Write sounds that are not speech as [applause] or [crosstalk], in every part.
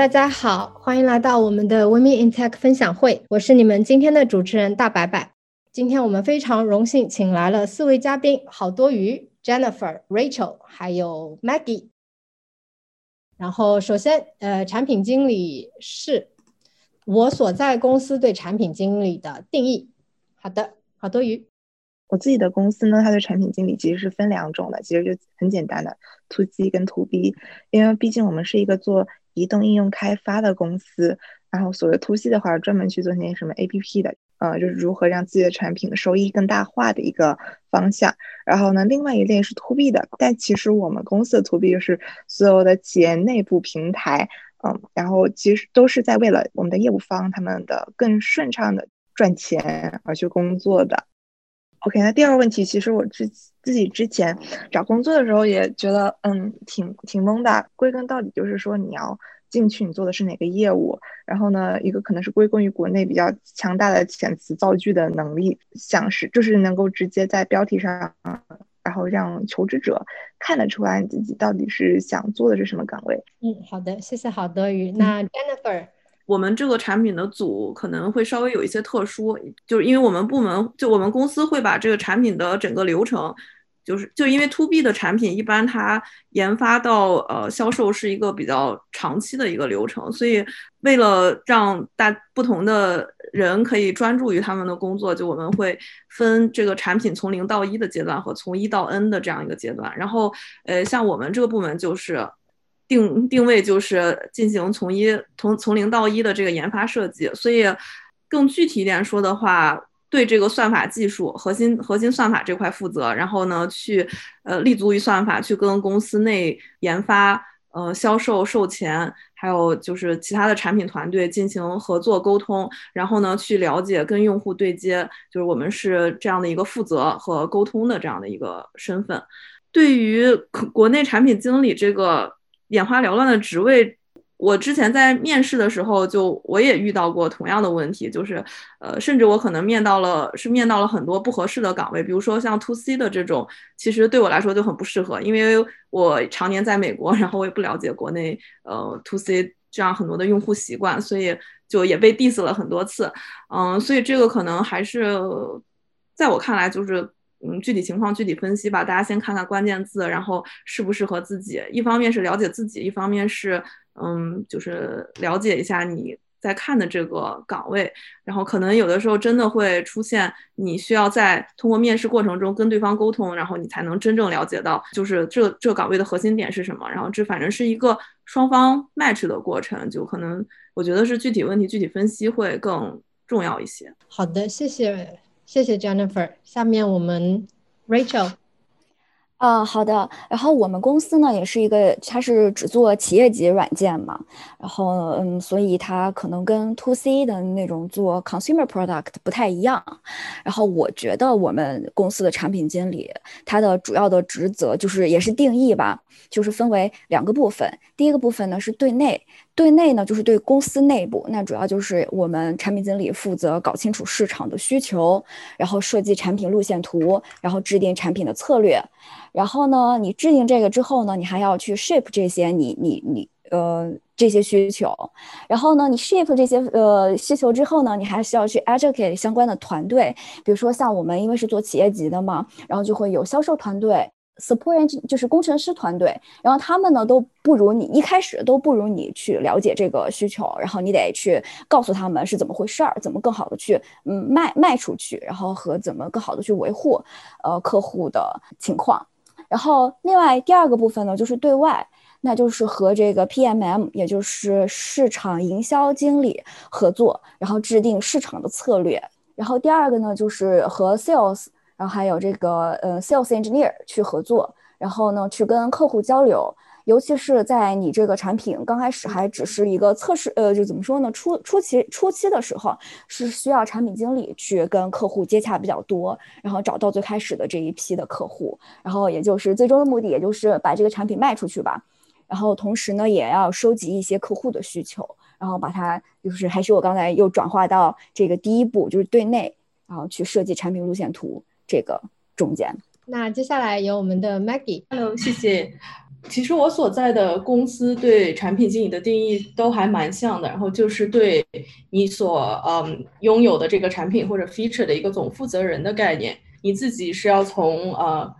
大家好，欢迎来到我们的 Women in Tech 分享会，我是你们今天的主持人大白白。今天我们非常荣幸请来了四位嘉宾，好多鱼、Jennifer、Rachel 还有 Maggie。然后首先，呃，产品经理是我所在公司对产品经理的定义。好的，好多鱼。我自己的公司呢，它的产品经理其实是分两种的，其实就很简单的 To C 跟 To B，因为毕竟我们是一个做移动应用开发的公司，然后所谓 to C 的话，专门去做那些什么 APP 的，呃，就是如何让自己的产品收益更大化的一个方向。然后呢，另外一类是 to B 的，但其实我们公司的 to B 就是所有的企业内部平台，嗯，然后其实都是在为了我们的业务方他们的更顺畅的赚钱而去工作的。OK，那第二个问题，其实我之自己之前找工作的时候也觉得，嗯，挺挺懵的。归根到底就是说，你要进去，你做的是哪个业务？然后呢，一个可能是归功于国内比较强大的遣词造句的能力，像是就是能够直接在标题上，然后让求职者看得出来你自己到底是想做的是什么岗位。嗯，好的，谢谢郝德宇。那 Jennifer。我们这个产品的组可能会稍微有一些特殊，就是因为我们部门就我们公司会把这个产品的整个流程，就是就因为 to B 的产品一般它研发到呃销售是一个比较长期的一个流程，所以为了让大不同的人可以专注于他们的工作，就我们会分这个产品从零到一的阶段和从一到 N 的这样一个阶段，然后呃像我们这个部门就是。定定位就是进行从一从从零到一的这个研发设计，所以更具体一点说的话，对这个算法技术核心核心算法这块负责，然后呢去呃立足于算法，去跟公司内研发、呃销售、售前，还有就是其他的产品团队进行合作沟通，然后呢去了解跟用户对接，就是我们是这样的一个负责和沟通的这样的一个身份。对于国内产品经理这个。眼花缭乱的职位，我之前在面试的时候就我也遇到过同样的问题，就是呃，甚至我可能面到了是面到了很多不合适的岗位，比如说像 to C 的这种，其实对我来说就很不适合，因为我常年在美国，[laughs] 然后我也不了解国内呃 to C 这样很多的用户习惯，所以就也被 diss 了很多次，嗯，所以这个可能还是在我看来就是。嗯，具体情况具体分析吧。大家先看看关键字，然后适不适合自己。一方面是了解自己，一方面是嗯，就是了解一下你在看的这个岗位。然后可能有的时候真的会出现，你需要在通过面试过程中跟对方沟通，然后你才能真正了解到，就是这这岗位的核心点是什么。然后这反正是一个双方 match 的过程，就可能我觉得是具体问题具体分析会更重要一些。好的，谢谢。谢谢 Jennifer。下面我们 Rachel。啊，好的。然后我们公司呢，也是一个，它是只做企业级软件嘛。然后，嗯，所以它可能跟 To C 的那种做 Consumer Product 不太一样。然后，我觉得我们公司的产品经理，他的主要的职责就是也是定义吧，就是分为两个部分。第一个部分呢是对内，对内呢就是对公司内部，那主要就是我们产品经理负责搞清楚市场的需求，然后设计产品路线图，然后制定产品的策略。然后呢，你制定这个之后呢，你还要去 ship 这些你你你呃这些需求。然后呢，你 ship 这些呃需求之后呢，你还需要去 educate 相关的团队。比如说像我们因为是做企业级的嘛，然后就会有销售团队，support 就是工程师团队。然后他们呢都不如你一开始都不如你去了解这个需求，然后你得去告诉他们是怎么回事儿，怎么更好的去嗯卖卖出去，然后和怎么更好的去维护呃客户的情况。然后，另外第二个部分呢，就是对外，那就是和这个 PMM，也就是市场营销经理合作，然后制定市场的策略。然后第二个呢，就是和 Sales，然后还有这个呃 Sales Engineer 去合作，然后呢去跟客户交流，尤其是在你这个产品刚开始还只是一个测试，呃，就怎么说呢？初初期初期的时候，是需要产品经理去跟客户接洽比较多，然后找到最开始的这一批的客户，然后也就是最终的目的，也就是把这个产品卖出去吧。然后同时呢，也要收集一些客户的需求，然后把它就是还是我刚才又转化到这个第一步，就是对内，然后去设计产品路线图这个中间。那接下来有我们的 Maggie。Hello，谢谢。其实我所在的公司对产品经理的定义都还蛮像的，然后就是对你所嗯拥有的这个产品或者 feature 的一个总负责人的概念。你自己是要从呃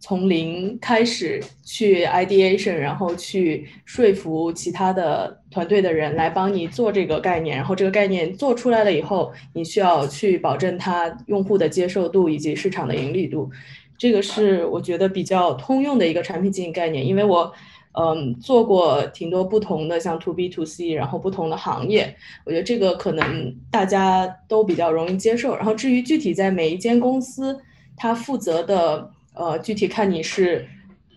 从零开始去 ideation，然后去说服其他的团队的人来帮你做这个概念，然后这个概念做出来了以后，你需要去保证它用户的接受度以及市场的盈利度。这个是我觉得比较通用的一个产品经营概念，因为我，嗯，做过挺多不同的像 to B to C，然后不同的行业，我觉得这个可能大家都比较容易接受。然后至于具体在每一间公司，它负责的，呃，具体看你是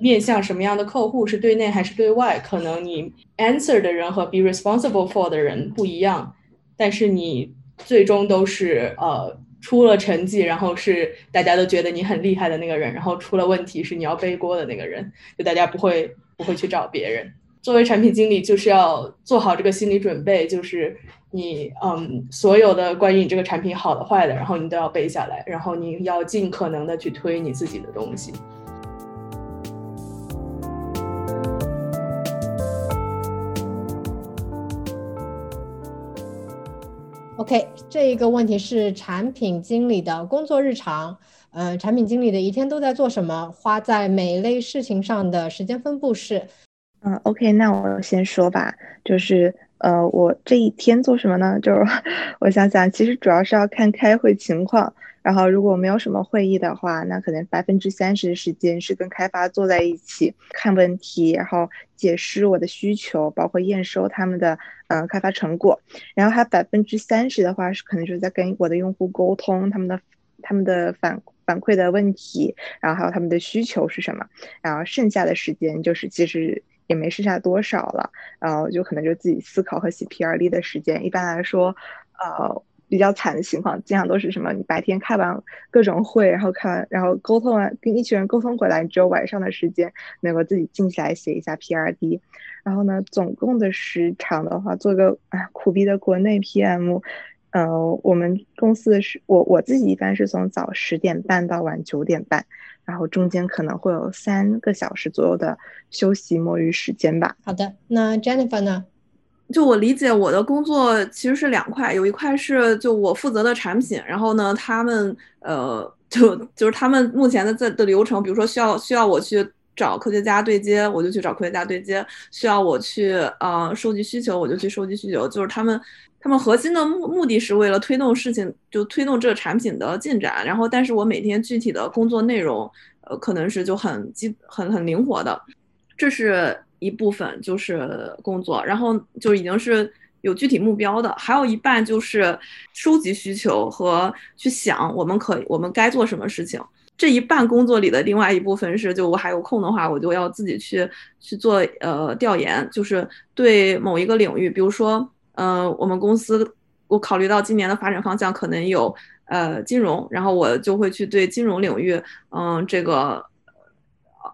面向什么样的客户，是对内还是对外，可能你 answer 的人和 be responsible for 的人不一样，但是你最终都是呃。出了成绩，然后是大家都觉得你很厉害的那个人，然后出了问题是你要背锅的那个人，就大家不会不会去找别人。作为产品经理，就是要做好这个心理准备，就是你嗯，所有的关于你这个产品好的坏的，然后你都要背下来，然后你要尽可能的去推你自己的东西。OK，这一个问题是产品经理的工作日常。呃，产品经理的一天都在做什么？花在每类事情上的时间分布是？嗯，OK，那我先说吧，就是呃，我这一天做什么呢？就是 [laughs] 我想想，其实主要是要看开会情况。然后，如果没有什么会议的话，那可能百分之三十的时间是跟开发坐在一起看问题，然后解释我的需求，包括验收他们的嗯开发成果。然后还百分之三十的话是可能就是在跟我的用户沟通他们的他们的反反馈的问题，然后还有他们的需求是什么。然后剩下的时间就是其实也没剩下多少了，然后就可能就自己思考和写 P R D 的时间。一般来说，呃。比较惨的情况，经常都是什么？你白天开完各种会，然后开完，然后沟通完，跟一群人沟通回来，你只有晚上的时间能够自己静下来写一下 P R D。然后呢，总共的时长的话，做个啊苦逼的国内 P M，呃，我们公司是我我自己一般是从早十点半到晚九点半，然后中间可能会有三个小时左右的休息摸鱼时间吧。好的，那 Jennifer 呢？就我理解，我的工作其实是两块，有一块是就我负责的产品，然后呢，他们呃，就就是他们目前的在的流程，比如说需要需要我去找科学家对接，我就去找科学家对接；需要我去呃收集需求，我就去收集需求。就是他们他们核心的目目的是为了推动事情，就推动这个产品的进展。然后，但是我每天具体的工作内容，呃，可能是就很机很很灵活的，这是。一部分就是工作，然后就已经是有具体目标的，还有一半就是收集需求和去想我们可我们该做什么事情。这一半工作里的另外一部分是，就我还有空的话，我就要自己去去做呃调研，就是对某一个领域，比如说呃我们公司我考虑到今年的发展方向可能有呃金融，然后我就会去对金融领域嗯这个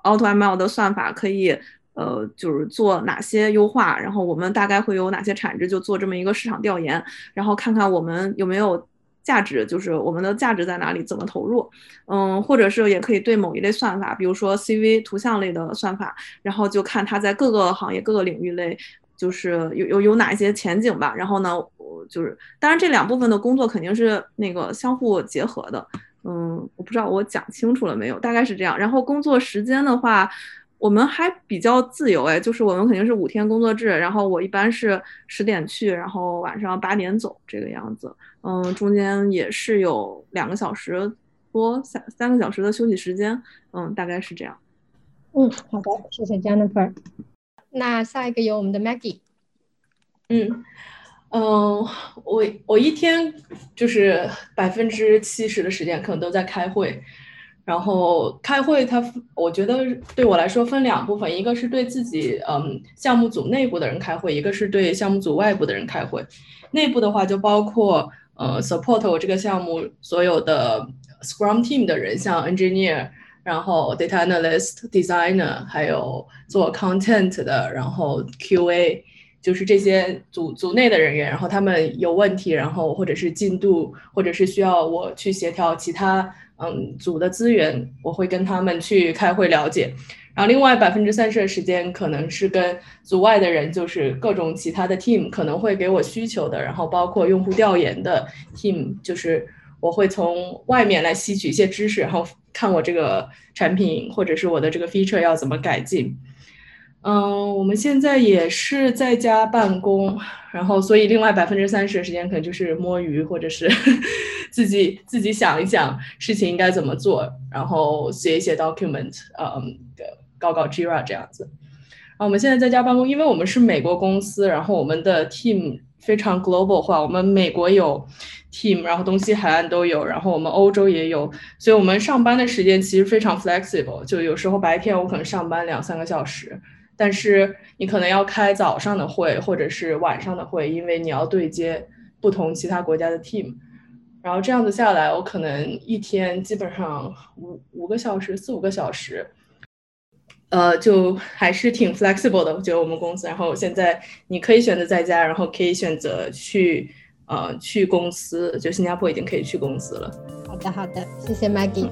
AutoML 的算法可以。呃，就是做哪些优化，然后我们大概会有哪些产值，就做这么一个市场调研，然后看看我们有没有价值，就是我们的价值在哪里，怎么投入。嗯，或者是也可以对某一类算法，比如说 CV 图像类的算法，然后就看它在各个行业、各个领域类，就是有有有哪些前景吧。然后呢，我就是当然这两部分的工作肯定是那个相互结合的。嗯，我不知道我讲清楚了没有，大概是这样。然后工作时间的话。我们还比较自由哎，就是我们肯定是五天工作制，然后我一般是十点去，然后晚上八点走这个样子。嗯，中间也是有两个小时多三三个小时的休息时间。嗯，大概是这样。嗯，好的，谢谢 Jennifer。那下一个有我们的 Maggie。嗯嗯，我我一天就是百分之七十的时间可能都在开会。然后开会，它我觉得对我来说分两部分，一个是对自己嗯项目组内部的人开会，一个是对项目组外部的人开会。内部的话就包括呃 support 我这个项目所有的 Scrum team 的人，像 engineer，然后 data analyst、designer，还有做 content 的，然后 QA，就是这些组组内的人员。然后他们有问题，然后或者是进度，或者是需要我去协调其他。嗯，组的资源我会跟他们去开会了解，然后另外百分之三十的时间可能是跟组外的人，就是各种其他的 team 可能会给我需求的，然后包括用户调研的 team，就是我会从外面来吸取一些知识，然后看我这个产品或者是我的这个 feature 要怎么改进。嗯，我们现在也是在家办公，然后所以另外百分之三十的时间可能就是摸鱼，或者是 [laughs] 自己自己想一想事情应该怎么做，然后写一写 document，嗯，搞搞 Jira 这样子。啊，我们现在在家办公，因为我们是美国公司，然后我们的 team 非常 global 化，我们美国有 team，然后东西海岸都有，然后我们欧洲也有，所以我们上班的时间其实非常 flexible，就有时候白天我可能上班两三个小时。但是你可能要开早上的会，或者是晚上的会，因为你要对接不同其他国家的 team，然后这样子下来，我可能一天基本上五五个小时，四五个小时，呃，就还是挺 flexible 的。我觉得我们公司，然后现在你可以选择在家，然后可以选择去呃去公司，就新加坡已经可以去公司了。好的，好的，谢谢 Maggie。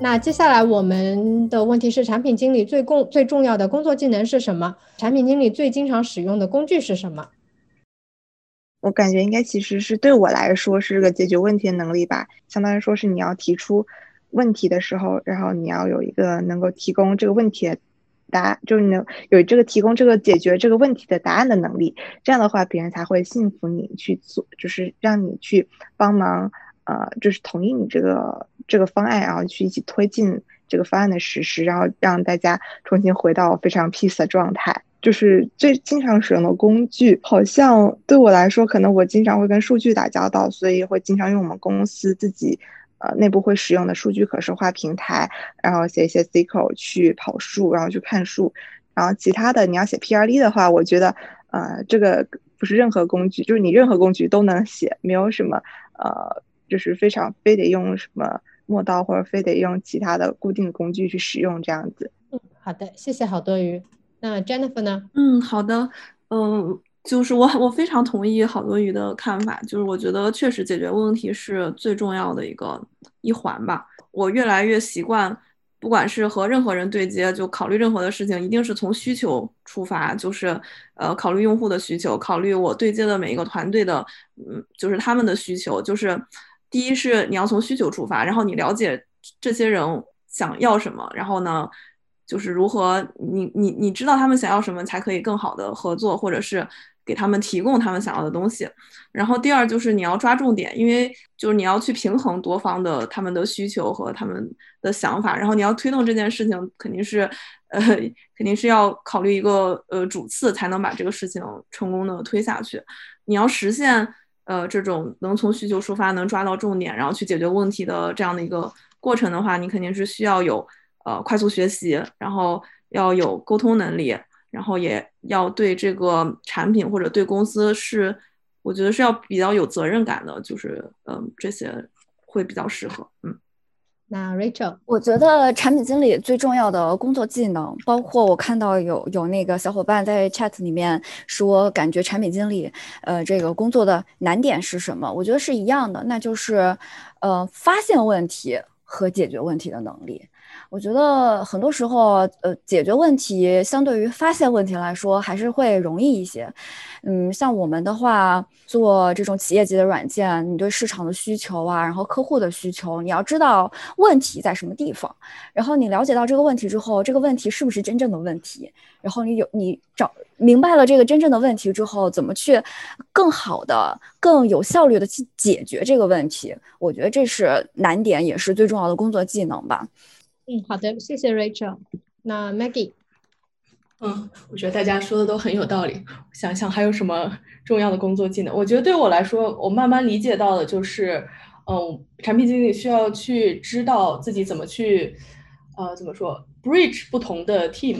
那接下来我们的问题是：产品经理最共最重要的工作技能是什么？产品经理最经常使用的工具是什么？我感觉应该其实是对我来说是个解决问题的能力吧，相当于说是你要提出问题的时候，然后你要有一个能够提供这个问题的答案，就是能有这个提供这个解决这个问题的答案的能力。这样的话，别人才会信服你去做，就是让你去帮忙，呃，就是同意你这个。这个方案，然后去一起推进这个方案的实施，然后让大家重新回到非常 peace 的状态。就是最经常使用的工具，好像对我来说，可能我经常会跟数据打交道，所以会经常用我们公司自己呃内部会使用的数据可视化平台，然后写一些 SQL 去跑数，然后去看数。然后其他的你要写 PRD 的话，我觉得呃这个不是任何工具，就是你任何工具都能写，没有什么呃就是非常非得用什么。磨刀或者非得用其他的固定工具去使用这样子。嗯，好的，谢谢好多鱼。那 Jennifer 呢？嗯，好的。嗯，就是我我非常同意好多鱼的看法，就是我觉得确实解决问题是最重要的一个一环吧。我越来越习惯，不管是和任何人对接，就考虑任何的事情，一定是从需求出发，就是呃考虑用户的需求，考虑我对接的每一个团队的，嗯，就是他们的需求，就是。第一是你要从需求出发，然后你了解这些人想要什么，然后呢，就是如何你你你知道他们想要什么，才可以更好的合作，或者是给他们提供他们想要的东西。然后第二就是你要抓重点，因为就是你要去平衡多方的他们的需求和他们的想法，然后你要推动这件事情，肯定是呃肯定是要考虑一个呃主次，才能把这个事情成功的推下去。你要实现。呃，这种能从需求出发，能抓到重点，然后去解决问题的这样的一个过程的话，你肯定是需要有呃快速学习，然后要有沟通能力，然后也要对这个产品或者对公司是，我觉得是要比较有责任感的，就是嗯这些会比较适合，嗯。那 Rachel，我觉得产品经理最重要的工作技能，包括我看到有有那个小伙伴在 chat 里面说，感觉产品经理，呃，这个工作的难点是什么？我觉得是一样的，那就是，呃，发现问题和解决问题的能力。我觉得很多时候，呃，解决问题相对于发现问题来说，还是会容易一些。嗯，像我们的话，做这种企业级的软件，你对市场的需求啊，然后客户的需求，你要知道问题在什么地方，然后你了解到这个问题之后，这个问题是不是真正的问题，然后你有你找明白了这个真正的问题之后，怎么去更好的、更有效率的去解决这个问题？我觉得这是难点，也是最重要的工作技能吧。嗯，好的，谢谢 Rachel。那 Maggie，嗯，我觉得大家说的都很有道理。想想还有什么重要的工作技能？我觉得对我来说，我慢慢理解到的就是，嗯，产品经理需要去知道自己怎么去，呃，怎么说，bridge 不同的 team。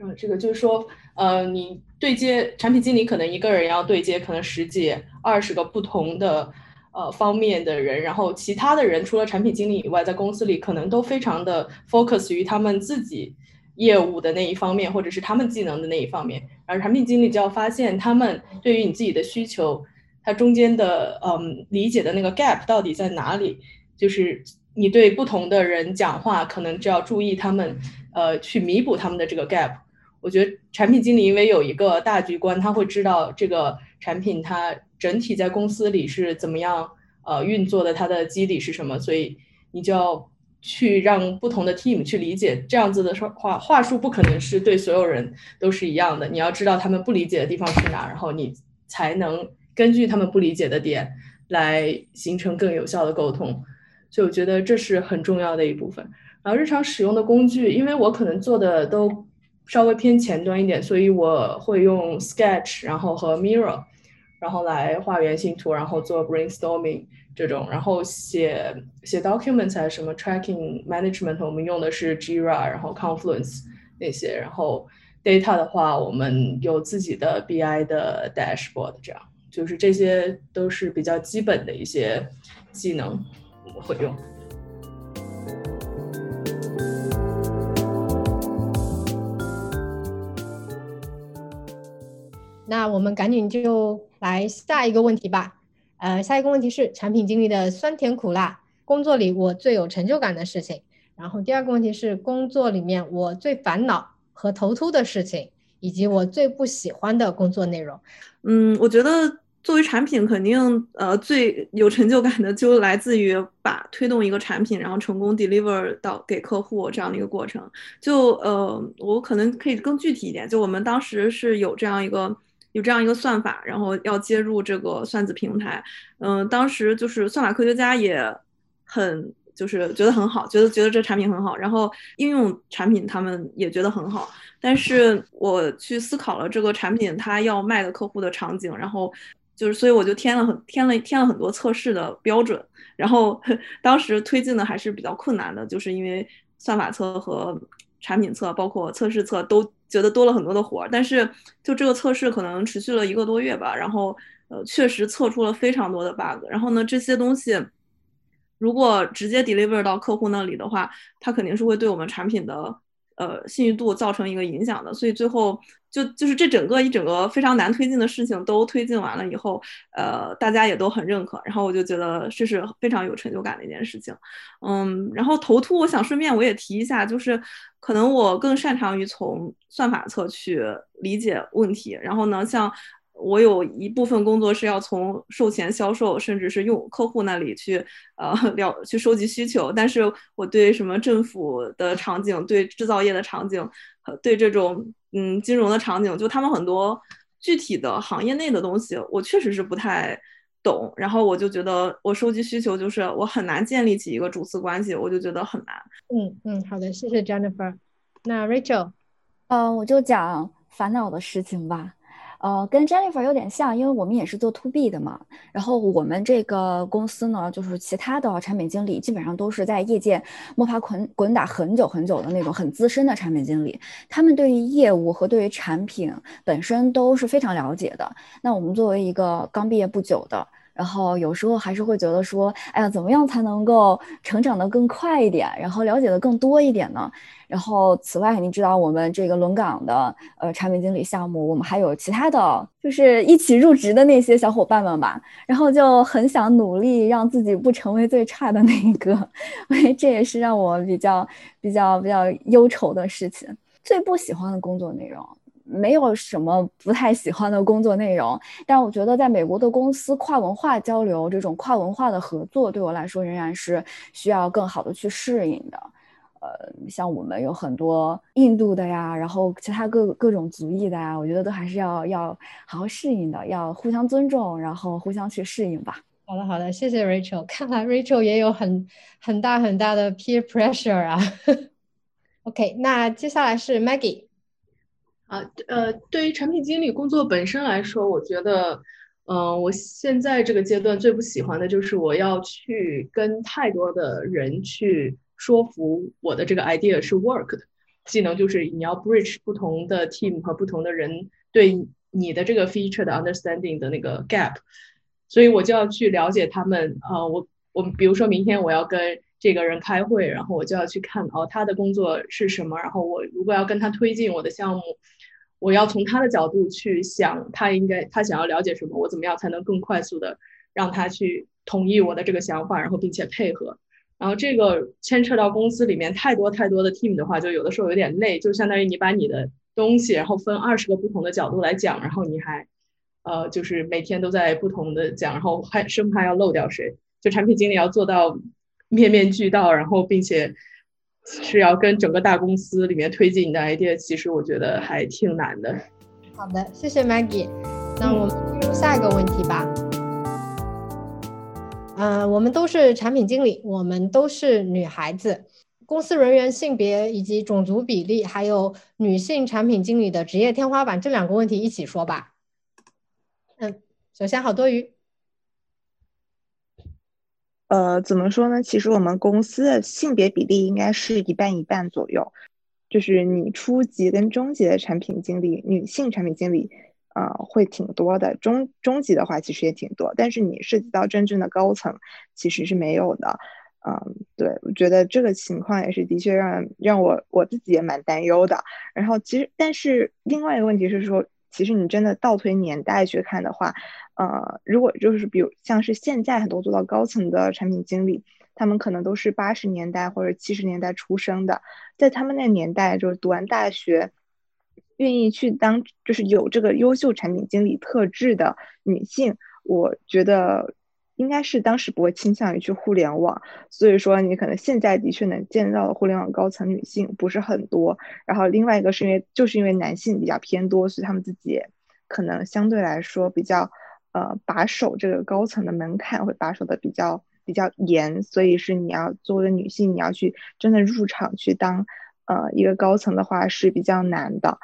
嗯，这个就是说，呃，你对接产品经理可能一个人要对接可能十几、二十个不同的呃方面的人，然后其他的人除了产品经理以外，在公司里可能都非常的 focus 于他们自己。业务的那一方面，或者是他们技能的那一方面，而产品经理就要发现他们对于你自己的需求，它中间的嗯理解的那个 gap 到底在哪里？就是你对不同的人讲话，可能就要注意他们，呃，去弥补他们的这个 gap。我觉得产品经理因为有一个大局观，他会知道这个产品它整体在公司里是怎么样呃运作的，它的基底是什么，所以你就要。去让不同的 team 去理解这样子的说话话术，不可能是对所有人都是一样的。你要知道他们不理解的地方是哪，然后你才能根据他们不理解的点来形成更有效的沟通。所以我觉得这是很重要的一部分。然后日常使用的工具，因为我可能做的都稍微偏前端一点，所以我会用 Sketch，然后和 Mirror，然后来画原型图，然后做 brainstorming。这种，然后写写 documents 还是什么 tracking management，我们用的是 Jira，然后 Confluence 那些，然后 data 的话，我们有自己的 BI 的 dashboard，这样，就是这些都是比较基本的一些技能，我们会用。那我们赶紧就来下一个问题吧。呃，下一个问题是产品经理的酸甜苦辣，工作里我最有成就感的事情。然后第二个问题是工作里面我最烦恼和头秃的事情，以及我最不喜欢的工作内容。嗯，我觉得作为产品，肯定呃最有成就感的就来自于把推动一个产品，然后成功 deliver 到给客户这样的一个过程。就呃，我可能可以更具体一点，就我们当时是有这样一个。有这样一个算法，然后要接入这个算子平台，嗯，当时就是算法科学家也很就是觉得很好，觉得觉得这产品很好，然后应用产品他们也觉得很好，但是我去思考了这个产品它要卖的客户的场景，然后就是所以我就添了很添了添了很多测试的标准，然后 [laughs] 当时推进的还是比较困难的，就是因为算法测和产品测包括测试测都。觉得多了很多的活儿，但是就这个测试可能持续了一个多月吧，然后呃确实测出了非常多的 bug，然后呢这些东西如果直接 deliver 到客户那里的话，他肯定是会对我们产品的。呃，信誉度造成一个影响的，所以最后就就是这整个一整个非常难推进的事情都推进完了以后，呃，大家也都很认可，然后我就觉得这是非常有成就感的一件事情。嗯，然后头秃，我想顺便我也提一下，就是可能我更擅长于从算法侧去理解问题，然后呢，像。我有一部分工作是要从售前销售，甚至是用客户那里去，呃，了去收集需求。但是我对什么政府的场景、对制造业的场景、对这种嗯金融的场景，就他们很多具体的行业内的东西，我确实是不太懂。然后我就觉得，我收集需求就是我很难建立起一个主次关系，我就觉得很难。嗯嗯，好的，谢谢 Jennifer。那 Rachel，呃，我就讲烦恼的事情吧。呃，跟 Jennifer 有点像，因为我们也是做 To B 的嘛。然后我们这个公司呢，就是其他的产品经理基本上都是在业界摸爬滚滚打很久很久的那种很资深的产品经理，他们对于业务和对于产品本身都是非常了解的。那我们作为一个刚毕业不久的，然后有时候还是会觉得说，哎呀，怎么样才能够成长的更快一点，然后了解的更多一点呢？然后，此外，你知道我们这个轮岗的呃产品经理项目，我们还有其他的，就是一起入职的那些小伙伴们吧。然后就很想努力让自己不成为最差的那一个，[laughs] 因为这也是让我比较比较比较忧愁的事情。最不喜欢的工作内容，没有什么不太喜欢的工作内容，但我觉得在美国的公司跨文化交流这种跨文化的合作，对我来说仍然是需要更好的去适应的。呃，像我们有很多印度的呀，然后其他各各种族裔的呀，我觉得都还是要要好好适应的，要互相尊重，然后互相去适应吧。好的，好的，谢谢 Rachel。看来 Rachel 也有很很大很大的 peer pressure 啊。[laughs] OK，那接下来是 Maggie。啊，呃，对于产品经理工作本身来说，我觉得，嗯，我现在这个阶段最不喜欢的就是我要去跟太多的人去说服我的这个 idea 是 work 的。技能就是你要 bridge 不同的 team 和不同的人对你的这个 feature 的 understanding 的那个 gap，所以我就要去了解他们。呃，我我比如说明天我要跟这个人开会，然后我就要去看哦他的工作是什么，然后我如果要跟他推进我的项目，我要从他的角度去想他应该他想要了解什么，我怎么样才能更快速的让他去同意我的这个想法，然后并且配合。然后这个牵扯到公司里面太多太多的 team 的话，就有的时候有点累，就相当于你把你的东西，然后分二十个不同的角度来讲，然后你还，呃，就是每天都在不同的讲，然后还生怕要漏掉谁。就产品经理要做到面面俱到，然后并且是要跟整个大公司里面推进你的 idea，其实我觉得还挺难的。好的，谢谢 Maggie。那我们进入下一个问题吧。呃，我们都是产品经理，我们都是女孩子。公司人员性别以及种族比例，还有女性产品经理的职业天花板，这两个问题一起说吧。嗯，首先好多余。呃，怎么说呢？其实我们公司的性别比例应该是一半一半左右，就是你初级跟中级的产品经理，女性产品经理。呃，会挺多的，中中级的话其实也挺多，但是你涉及到真正的高层，其实是没有的。嗯，对，我觉得这个情况也是的确让让我我自己也蛮担忧的。然后其实，但是另外一个问题是说，其实你真的倒推年代去看的话，呃，如果就是比如像是现在很多做到高层的产品经理，他们可能都是八十年代或者七十年代出生的，在他们那年代就是读完大学。愿意去当就是有这个优秀产品经理特质的女性，我觉得应该是当时不会倾向于去互联网。所以说，你可能现在的确能见到的互联网高层女性不是很多。然后另外一个是因为就是因为男性比较偏多，所以他们自己可能相对来说比较呃把守这个高层的门槛会把守的比较比较严。所以是你要作为女性，你要去真的入场去当呃一个高层的话是比较难的。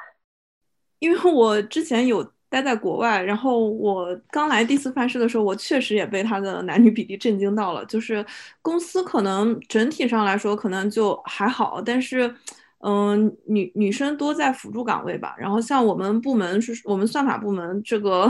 因为我之前有待在国外，然后我刚来第四范式的时候，我确实也被他的男女比例震惊到了。就是公司可能整体上来说可能就还好，但是，嗯，女女生多在辅助岗位吧。然后像我们部门是我们算法部门，这个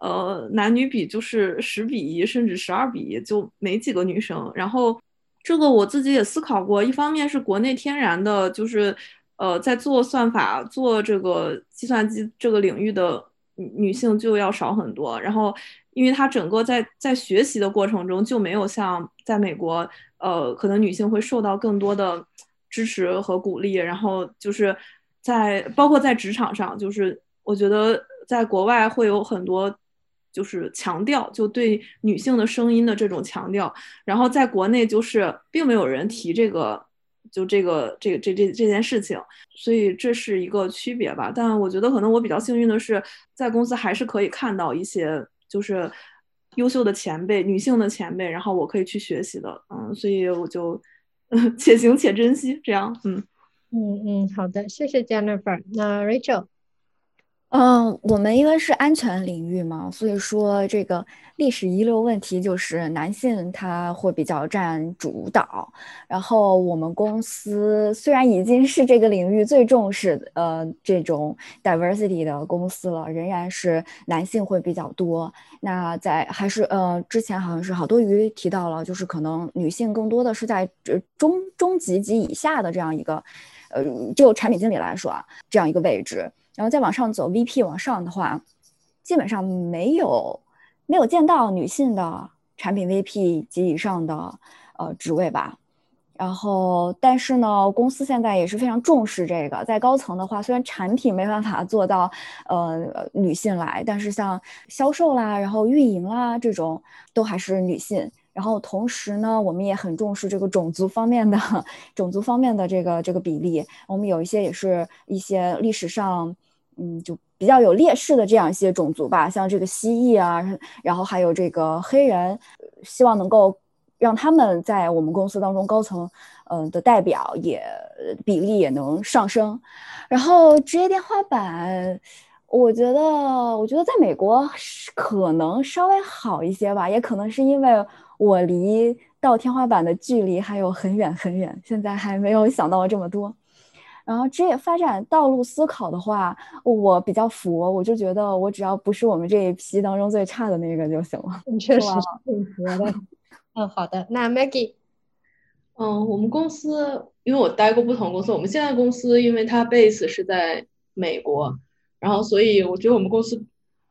呃男女比就是十比一甚至十二比一，就没几个女生。然后这个我自己也思考过，一方面是国内天然的，就是。呃，在做算法、做这个计算机这个领域的女性就要少很多。然后，因为她整个在在学习的过程中就没有像在美国，呃，可能女性会受到更多的支持和鼓励。然后就是在包括在职场上，就是我觉得在国外会有很多就是强调，就对女性的声音的这种强调。然后在国内就是并没有人提这个。就这个这个这这这件事情，所以这是一个区别吧。但我觉得可能我比较幸运的是，在公司还是可以看到一些就是优秀的前辈，女性的前辈，然后我可以去学习的。嗯，所以我就 [laughs] 且行且珍惜，这样。嗯嗯嗯，好的，谢谢 Jennifer。那 Rachel。嗯，我们因为是安全领域嘛，所以说这个历史遗留问题就是男性他会比较占主导。然后我们公司虽然已经是这个领域最重视呃这种 diversity 的公司了，仍然是男性会比较多。那在还是呃之前好像是好多鱼提到了，就是可能女性更多的是在中中级及以下的这样一个呃就产品经理来说啊这样一个位置。然后再往上走，VP 往上的话，基本上没有没有见到女性的产品 VP 及以上的呃职位吧。然后，但是呢，公司现在也是非常重视这个，在高层的话，虽然产品没办法做到呃女性来，但是像销售啦，然后运营啦这种都还是女性。然后同时呢，我们也很重视这个种族方面的 [laughs] 种族方面的这个这个比例。我们有一些也是一些历史上。嗯，就比较有劣势的这样一些种族吧，像这个蜥蜴啊，然后还有这个黑人，希望能够让他们在我们公司当中高层，嗯的代表也比例也能上升。然后职业天花板，我觉得我觉得在美国可能稍微好一些吧，也可能是因为我离到天花板的距离还有很远很远，现在还没有想到这么多。然后职业发展道路思考的话，我比较佛，我就觉得我只要不是我们这一批当中最差的那个就行了。确实是挺佛的。[laughs] 嗯，好的。那 Maggie，嗯，我们公司因为我待过不同公司，我们现在公司因为它 base 是在美国，然后所以我觉得我们公司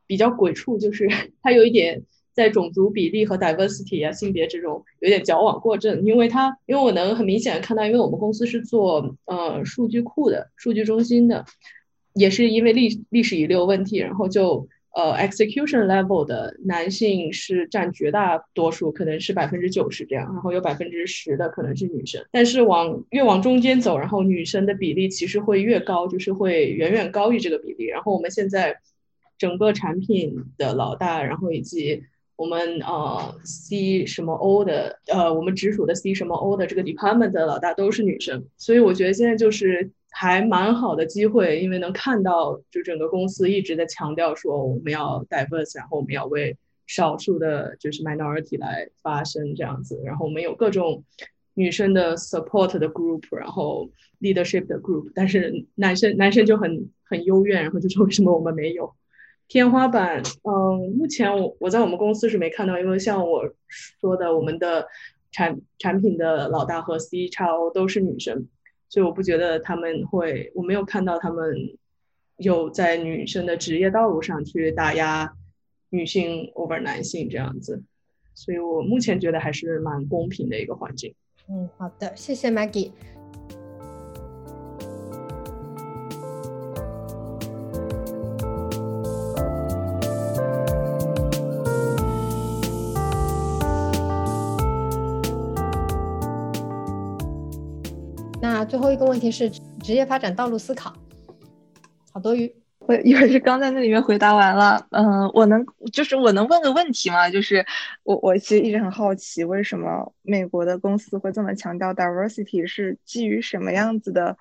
比较鬼畜，就是 [laughs] 它有一点。在种族比例和 diversity 啊性别这种有点矫枉过正，因为它因为我能很明显的看到，因为我们公司是做呃数据库的数据中心的，也是因为历历史遗留问题，然后就呃 execution level 的男性是占绝大多数，可能是百分之九十这样，然后有百分之十的可能是女生，但是往越往中间走，然后女生的比例其实会越高，就是会远远高于这个比例，然后我们现在整个产品的老大，然后以及我们呃 C 什么 O 的呃，我们直属的 C 什么 O 的这个 department 的老大都是女生，所以我觉得现在就是还蛮好的机会，因为能看到就整个公司一直在强调说我们要 diverse，然后我们要为少数的就是 minority 来发声这样子，然后我们有各种女生的 support 的 group，然后 leadership 的 group，但是男生男生就很很幽怨，然后就说为什么我们没有？天花板，嗯，目前我我在我们公司是没看到，因为像我说的，我们的产产品的老大和 C 超都是女生，所以我不觉得他们会，我没有看到他们有在女生的职业道路上去打压女性 over 男性这样子，所以我目前觉得还是蛮公平的一个环境。嗯，好的，谢谢 Maggie。后一个问题是职业发展道路思考，好多余。我以为是刚在那里面回答完了。嗯，我能就是我能问个问题吗？就是我我其实一直很好奇，为什么美国的公司会这么强调 diversity？是基于什么样子的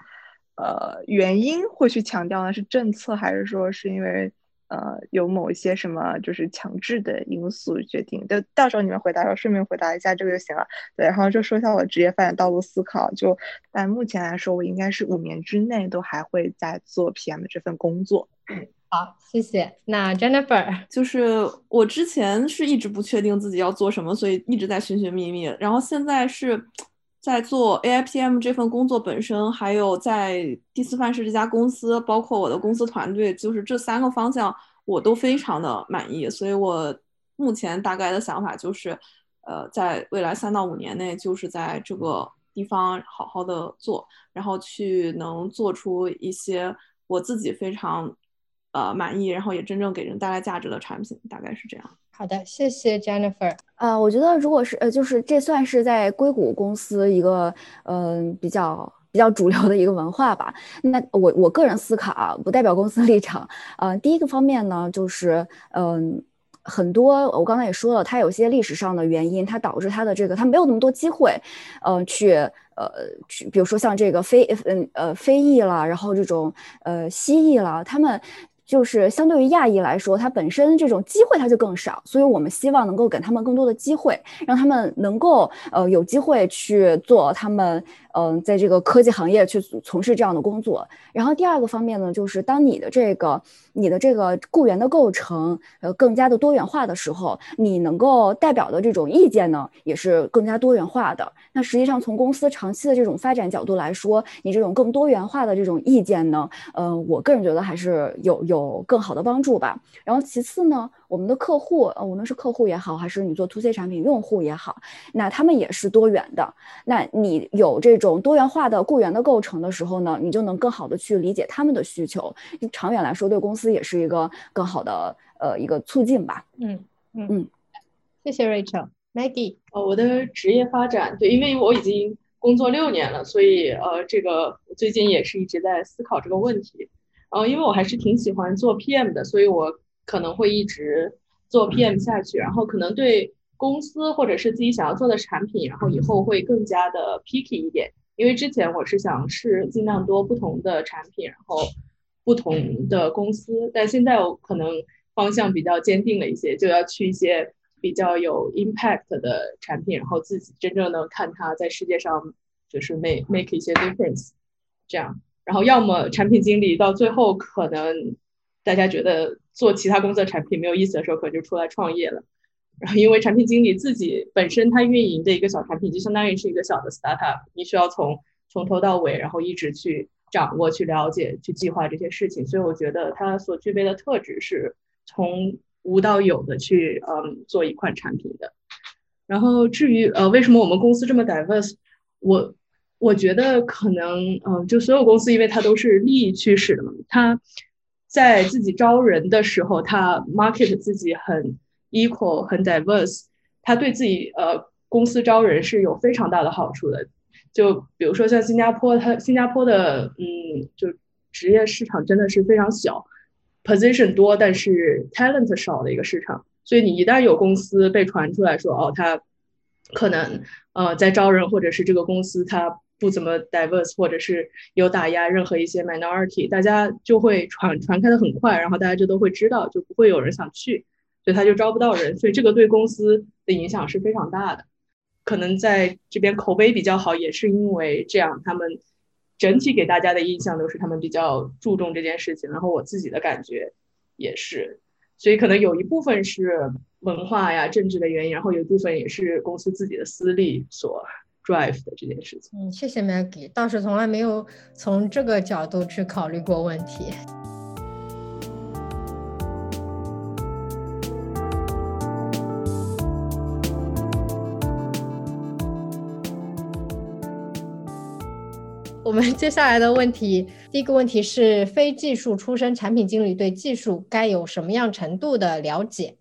呃原因会去强调呢？是政策还是说是因为？呃，有某一些什么就是强制的因素决定，就到时候你们回答的时候顺便回答一下这个就行了。对，然后就说一下我职业发展道路思考。就但目前来说，我应该是五年之内都还会在做 PM 这份工作。嗯，好，谢谢。那 Jennifer，就是我之前是一直不确定自己要做什么，所以一直在寻寻觅觅。然后现在是在做 AIPM 这份工作本身，还有在第四范式这家公司，包括我的公司团队，就是这三个方向我都非常的满意。所以我目前大概的想法就是，呃，在未来三到五年内，就是在这个地方好好的做，然后去能做出一些我自己非常呃满意，然后也真正给人带来价值的产品，大概是这样。好的，谢谢 Jennifer。呃，我觉得如果是呃，就是这算是在硅谷公司一个嗯比较比较主流的一个文化吧。那我我个人思考啊，不代表公司立场。呃，第一个方面呢，就是嗯，很多我刚才也说了，它有些历史上的原因，它导致它的这个它没有那么多机会，嗯，去呃去，比如说像这个非嗯呃非裔了，然后这种呃蜥蜴了，他们。就是相对于亚裔来说，他本身这种机会他就更少，所以我们希望能够给他们更多的机会，让他们能够呃有机会去做他们。嗯，在这个科技行业去从事这样的工作。然后第二个方面呢，就是当你的这个你的这个雇员的构成呃更加的多元化的时候，你能够代表的这种意见呢，也是更加多元化的。那实际上从公司长期的这种发展角度来说，你这种更多元化的这种意见呢，嗯，我个人觉得还是有有更好的帮助吧。然后其次呢。我们的客户，呃，无论是客户也好，还是你做 to C 产品用户也好，那他们也是多元的。那你有这种多元化的雇员的构成的时候呢，你就能更好的去理解他们的需求。长远来说，对公司也是一个更好的呃一个促进吧。嗯嗯嗯，谢谢 Rachel，Maggie。呃，我的职业发展，对，因为我已经工作六年了，所以呃，这个最近也是一直在思考这个问题。呃，因为我还是挺喜欢做 PM 的，所以我。可能会一直做 PM 下去，然后可能对公司或者是自己想要做的产品，然后以后会更加的 picky 一点。因为之前我是想试尽量多不同的产品，然后不同的公司，但现在我可能方向比较坚定了一些，就要去一些比较有 impact 的产品，然后自己真正能看它在世界上就是 make make 一些 difference，这样，然后要么产品经理到最后可能大家觉得做其他公司的产品没有意思的时候，可能就出来创业了。然后，因为产品经理自己本身他运营的一个小产品，就相当于是一个小的 startup，你需要从从头到尾，然后一直去掌握、去了解、去计划这些事情。所以我觉得他所具备的特质是从无到有的去嗯做一款产品的。然后至于呃为什么我们公司这么 diverse，我我觉得可能嗯就所有公司因为它都是利益驱使的嘛，它在自己招人的时候，他 market 自己很。equal 很 diverse，他对自己呃公司招人是有非常大的好处的。就比如说像新加坡，它新加坡的嗯，就职业市场真的是非常小，position 多但是 talent 少的一个市场。所以你一旦有公司被传出来说哦，他可能呃在招人，或者是这个公司它不怎么 diverse，或者是有打压任何一些 minority，大家就会传传开的很快，然后大家就都会知道，就不会有人想去。所以他就招不到人，所以这个对公司的影响是非常大的。可能在这边口碑比较好，也是因为这样，他们整体给大家的印象都是他们比较注重这件事情。然后我自己的感觉也是，所以可能有一部分是文化呀、政治的原因，然后有一部分也是公司自己的私利所 drive 的这件事情。嗯，谢谢 Maggie，倒是从来没有从这个角度去考虑过问题。我们接下来的问题，第一个问题是非技术出身产品经理对技术该有什么样程度的了解？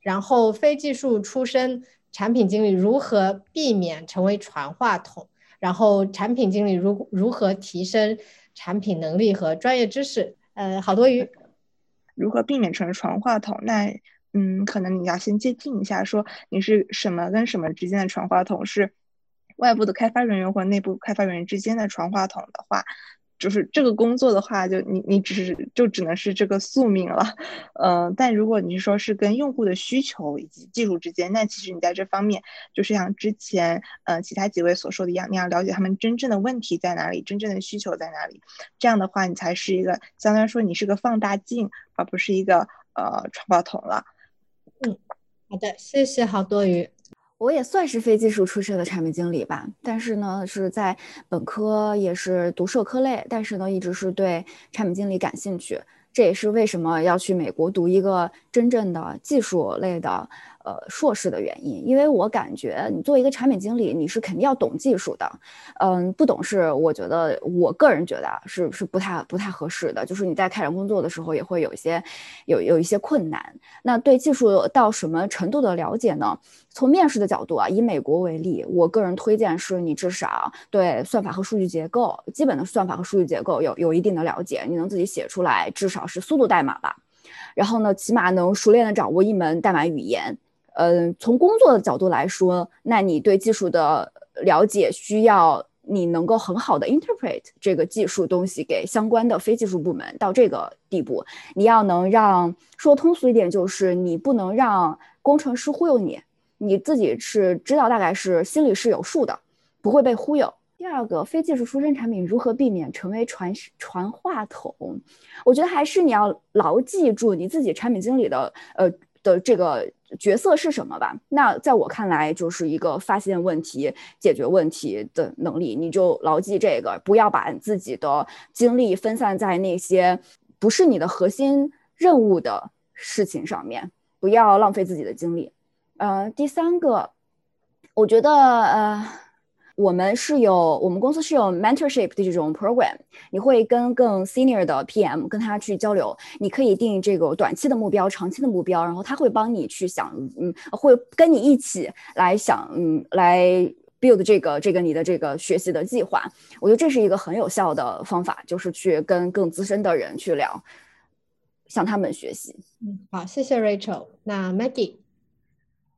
然后非技术出身产品经理如何避免成为传话筒？然后产品经理如如何提升产品能力和专业知识？呃，好多鱼，如何避免成为传话筒？那嗯，可能你要先界定一下，说你是什么跟什么之间的传话筒是？外部的开发人员或内部开发人员之间的传话筒的话，就是这个工作的话，就你你只是就只能是这个宿命了，嗯。但如果你是说是跟用户的需求以及技术之间，那其实你在这方面就是像之前嗯其他几位所说的一样，你要了解他们真正的问题在哪里，真正的需求在哪里，这样的话你才是一个相当于说你是个放大镜，而不是一个呃传话筒了。嗯，好的，谢谢好多余。我也算是非技术出身的产品经理吧，但是呢，是在本科也是读社科类，但是呢，一直是对产品经理感兴趣。这也是为什么要去美国读一个真正的技术类的。呃，硕士的原因，因为我感觉你作为一个产品经理，你是肯定要懂技术的，嗯，不懂是我觉得我个人觉得是是不太不太合适的，就是你在开展工作的时候也会有一些有有一些困难。那对技术到什么程度的了解呢？从面试的角度啊，以美国为例，我个人推荐是你至少对算法和数据结构基本的算法和数据结构有有一定的了解，你能自己写出来，至少是速度代码吧。然后呢，起码能熟练的掌握一门代码语言。嗯，从工作的角度来说，那你对技术的了解需要你能够很好的 interpret 这个技术东西给相关的非技术部门到这个地步，你要能让说通俗一点，就是你不能让工程师忽悠你，你自己是知道大概是心里是有数的，不会被忽悠。第二个，非技术出身产品如何避免成为传传话筒？我觉得还是你要牢记住你自己产品经理的呃。的这个角色是什么吧？那在我看来，就是一个发现问题、解决问题的能力。你就牢记这个，不要把自己的精力分散在那些不是你的核心任务的事情上面，不要浪费自己的精力。呃，第三个，我觉得呃。我们是有，我们公司是有 mentorship 的这种 program，你会跟更 senior 的 PM 跟他去交流，你可以定这个短期的目标、长期的目标，然后他会帮你去想，嗯，会跟你一起来想，嗯，来 build 这个这个你的这个学习的计划。我觉得这是一个很有效的方法，就是去跟更资深的人去聊，向他们学习。嗯，好，谢谢 Rachel。那 Maggie，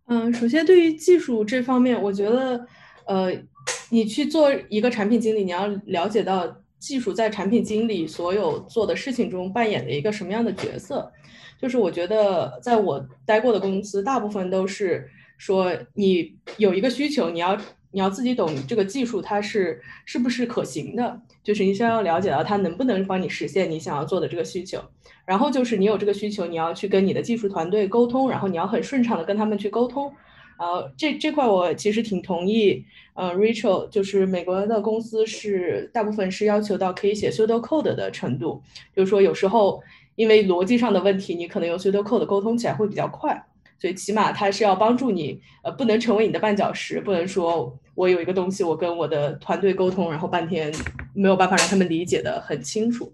嗯，首先对于技术这方面，我觉得，呃。你去做一个产品经理，你要了解到技术在产品经理所有做的事情中扮演的一个什么样的角色。就是我觉得，在我待过的公司，大部分都是说你有一个需求，你要你要自己懂这个技术它是是不是可行的，就是你先要了解到它能不能帮你实现你想要做的这个需求。然后就是你有这个需求，你要去跟你的技术团队沟通，然后你要很顺畅的跟他们去沟通。呃，这这块我其实挺同意。呃，Rachel 就是美国的公司是大部分是要求到可以写 pseudo code 的程度，就是说有时候。因为逻辑上的问题，你可能用 pseudocode 沟通起来会比较快，所以起码它是要帮助你，呃，不能成为你的绊脚石，不能说我有一个东西，我跟我的团队沟通，然后半天没有办法让他们理解的很清楚。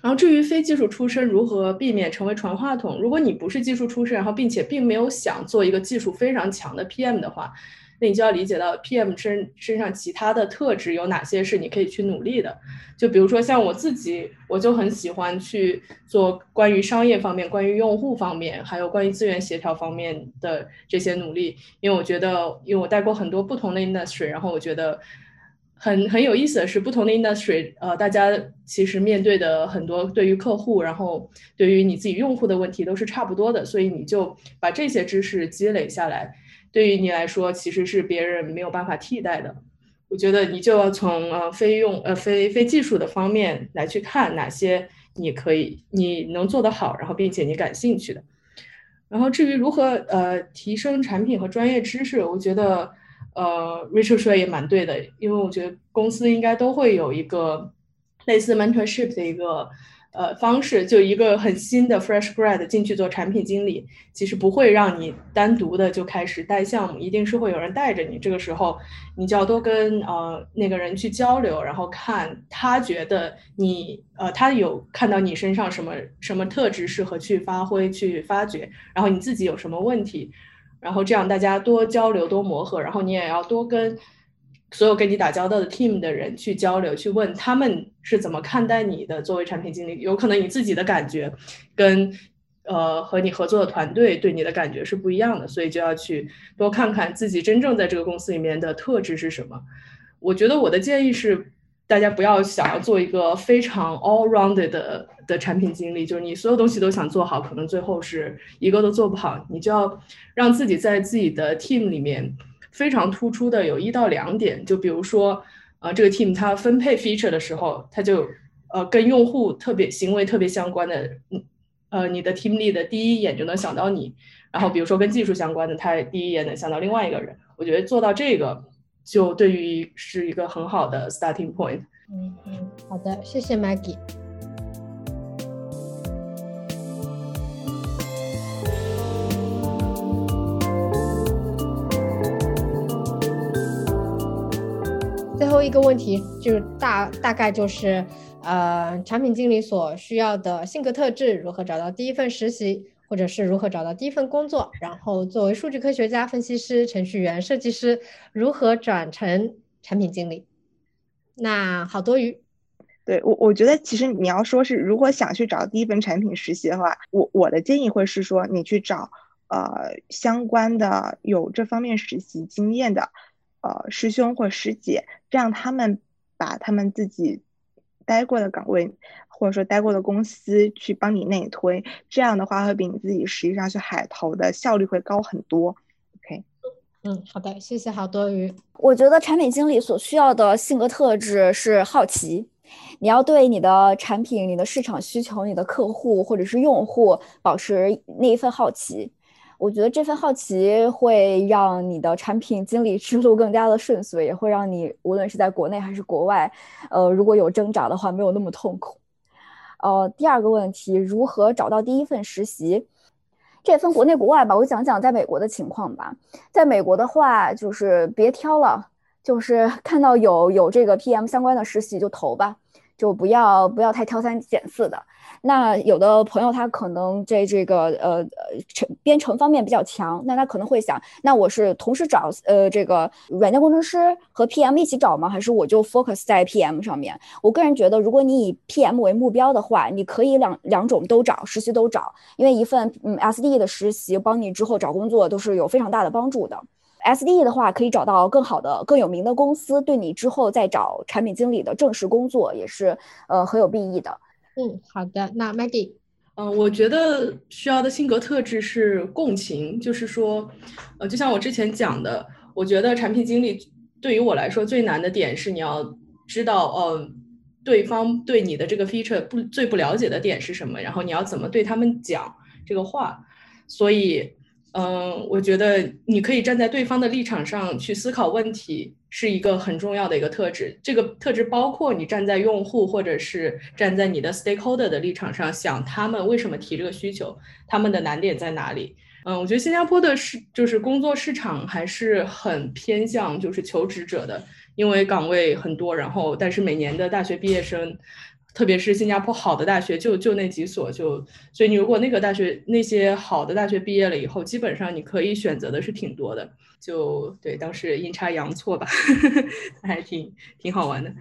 然后至于非技术出身如何避免成为传话筒，如果你不是技术出身，然后并且并没有想做一个技术非常强的 PM 的话。那你就要理解到 PM 身身上其他的特质有哪些是你可以去努力的，就比如说像我自己，我就很喜欢去做关于商业方面、关于用户方面，还有关于资源协调方面的这些努力，因为我觉得，因为我带过很多不同的 industry，然后我觉得很很有意思的是，不同的 industry，呃，大家其实面对的很多对于客户，然后对于你自己用户的问题都是差不多的，所以你就把这些知识积累下来。对于你来说，其实是别人没有办法替代的。我觉得你就要从呃非用呃非非技术的方面来去看哪些你可以你能做得好，然后并且你感兴趣的。然后至于如何呃提升产品和专业知识，我觉得呃 Rachel 说也蛮对的，因为我觉得公司应该都会有一个类似 mentorship 的一个。呃，方式就一个很新的 fresh grad 进去做产品经理，其实不会让你单独的就开始带项目，一定是会有人带着你。这个时候，你就要多跟呃那个人去交流，然后看他觉得你呃他有看到你身上什么什么特质适合去发挥去发掘，然后你自己有什么问题，然后这样大家多交流多磨合，然后你也要多跟。所有跟你打交道的 team 的人去交流，去问他们是怎么看待你的作为产品经理。有可能你自己的感觉跟呃和你合作的团队对你的感觉是不一样的，所以就要去多看看自己真正在这个公司里面的特质是什么。我觉得我的建议是，大家不要想要做一个非常 all rounded 的的产品经理，就是你所有东西都想做好，可能最后是一个都做不好。你就要让自己在自己的 team 里面。非常突出的有一到两点，就比如说，呃，这个 team 它分配 feature 的时候，它就呃跟用户特别行为特别相关的，嗯，呃，你的 team lead 第一眼就能想到你，然后比如说跟技术相关的，他第一眼能想到另外一个人。我觉得做到这个，就对于是一个很好的 starting point。嗯嗯，好的，谢谢 Maggie。后一个问题就是大大概就是，呃，产品经理所需要的性格特质，如何找到第一份实习，或者是如何找到第一份工作？然后作为数据科学家、分析师、程序员、设计师，如何转成产品经理？那好多余。对我，我觉得其实你要说是如果想去找第一份产品实习的话，我我的建议会是说，你去找呃相关的有这方面实习经验的。呃，师兄或师姐，让他们把他们自己待过的岗位，或者说待过的公司去帮你内推，这样的话会比你自己实际上去海投的效率会高很多。OK，嗯，好的，谢谢好多鱼。我觉得产品经理所需要的性格特质是好奇，你要对你的产品、你的市场需求、你的客户或者是用户保持那一份好奇。我觉得这份好奇会让你的产品经理之路更加的顺遂，也会让你无论是在国内还是国外，呃，如果有挣扎的话，没有那么痛苦。呃，第二个问题，如何找到第一份实习？这也分国内国外吧，我讲讲在美国的情况吧。在美国的话，就是别挑了，就是 [laughs] 看到有有这个 PM 相关的实习就投吧，就不要不要太挑三拣四的。那有的朋友他可能在这个呃呃程编程方面比较强，那他可能会想，那我是同时找呃这个软件工程师和 PM 一起找吗？还是我就 focus 在 PM 上面？我个人觉得，如果你以 PM 为目标的话，你可以两两种都找，实习都找，因为一份嗯 SDE 的实习帮你之后找工作都是有非常大的帮助的。SDE 的话，可以找到更好的、更有名的公司，对你之后再找产品经理的正式工作也是呃很有裨益的。嗯，好的。那 Maggie，嗯，我觉得需要的性格特质是共情，就是说，呃，就像我之前讲的，我觉得产品经理对于我来说最难的点是你要知道，呃，对方对你的这个 feature 不最不了解的点是什么，然后你要怎么对他们讲这个话，所以。嗯，我觉得你可以站在对方的立场上去思考问题，是一个很重要的一个特质。这个特质包括你站在用户或者是站在你的 stakeholder 的立场上想他们为什么提这个需求，他们的难点在哪里。嗯，我觉得新加坡的市就是工作市场还是很偏向就是求职者的，因为岗位很多，然后但是每年的大学毕业生。特别是新加坡好的大学就就那几所，就所以你如果那个大学那些好的大学毕业了以后，基本上你可以选择的是挺多的。就对，当时阴差阳错吧，[laughs] 还挺挺好玩的。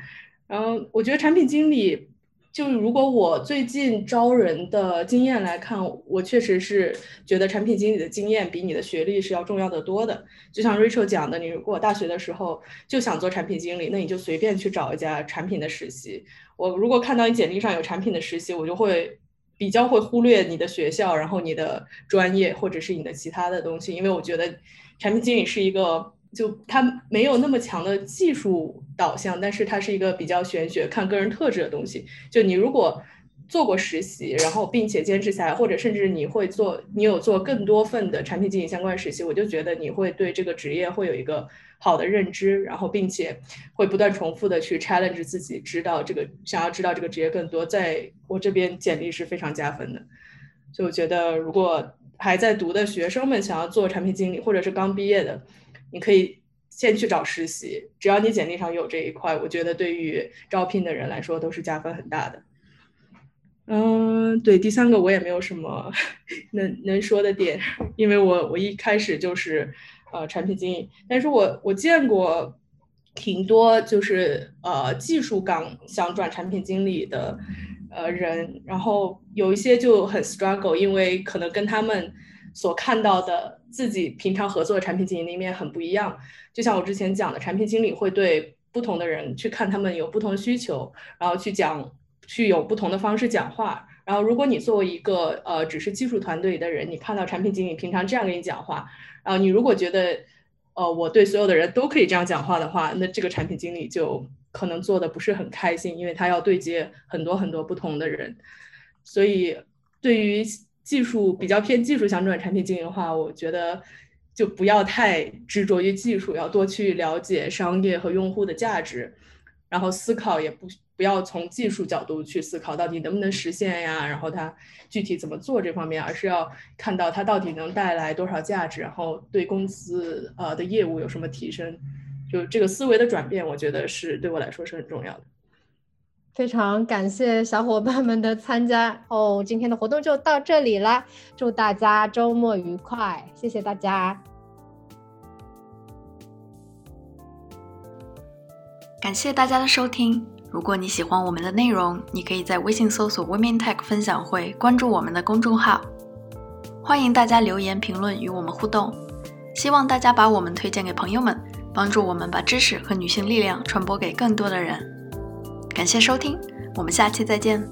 然后我觉得产品经理，就如果我最近招人的经验来看，我确实是觉得产品经理的经验比你的学历是要重要的多的。就像 Rachel 讲的，你如果大学的时候就想做产品经理，那你就随便去找一家产品的实习。我如果看到你简历上有产品的实习，我就会比较会忽略你的学校，然后你的专业或者是你的其他的东西，因为我觉得产品经理是一个就它没有那么强的技术导向，但是它是一个比较玄学看个人特质的东西。就你如果做过实习，然后并且坚持下来，或者甚至你会做，你有做更多份的产品经理相关实习，我就觉得你会对这个职业会有一个。好的认知，然后并且会不断重复的去 challenge 自己，知道这个想要知道这个职业更多，在我这边简历是非常加分的。就我觉得，如果还在读的学生们想要做产品经理，或者是刚毕业的，你可以先去找实习，只要你简历上有这一块，我觉得对于招聘的人来说都是加分很大的。嗯，对，第三个我也没有什么能能说的点，因为我我一开始就是。呃，产品经理，但是我我见过挺多就是呃技术岗想转产品经理的呃人，然后有一些就很 struggle，因为可能跟他们所看到的自己平常合作的产品经理那面很不一样。就像我之前讲的，产品经理会对不同的人去看他们有不同的需求，然后去讲去有不同的方式讲话。然后如果你作为一个呃只是技术团队的人，你看到产品经理平常这样跟你讲话。啊，你如果觉得，呃，我对所有的人都可以这样讲话的话，那这个产品经理就可能做的不是很开心，因为他要对接很多很多不同的人。所以，对于技术比较偏技术想转产品经营的话，我觉得就不要太执着于技术，要多去了解商业和用户的价值，然后思考也不。不要从技术角度去思考到底能不能实现呀，然后它具体怎么做这方面，而是要看到它到底能带来多少价值，然后对公司呃的业务有什么提升，就这个思维的转变，我觉得是对我来说是很重要的。非常感谢小伙伴们的参加哦，今天的活动就到这里啦，祝大家周末愉快，谢谢大家，感谢大家的收听。如果你喜欢我们的内容，你可以在微信搜索 Women Tech 分享会，关注我们的公众号。欢迎大家留言评论与我们互动。希望大家把我们推荐给朋友们，帮助我们把知识和女性力量传播给更多的人。感谢收听，我们下期再见。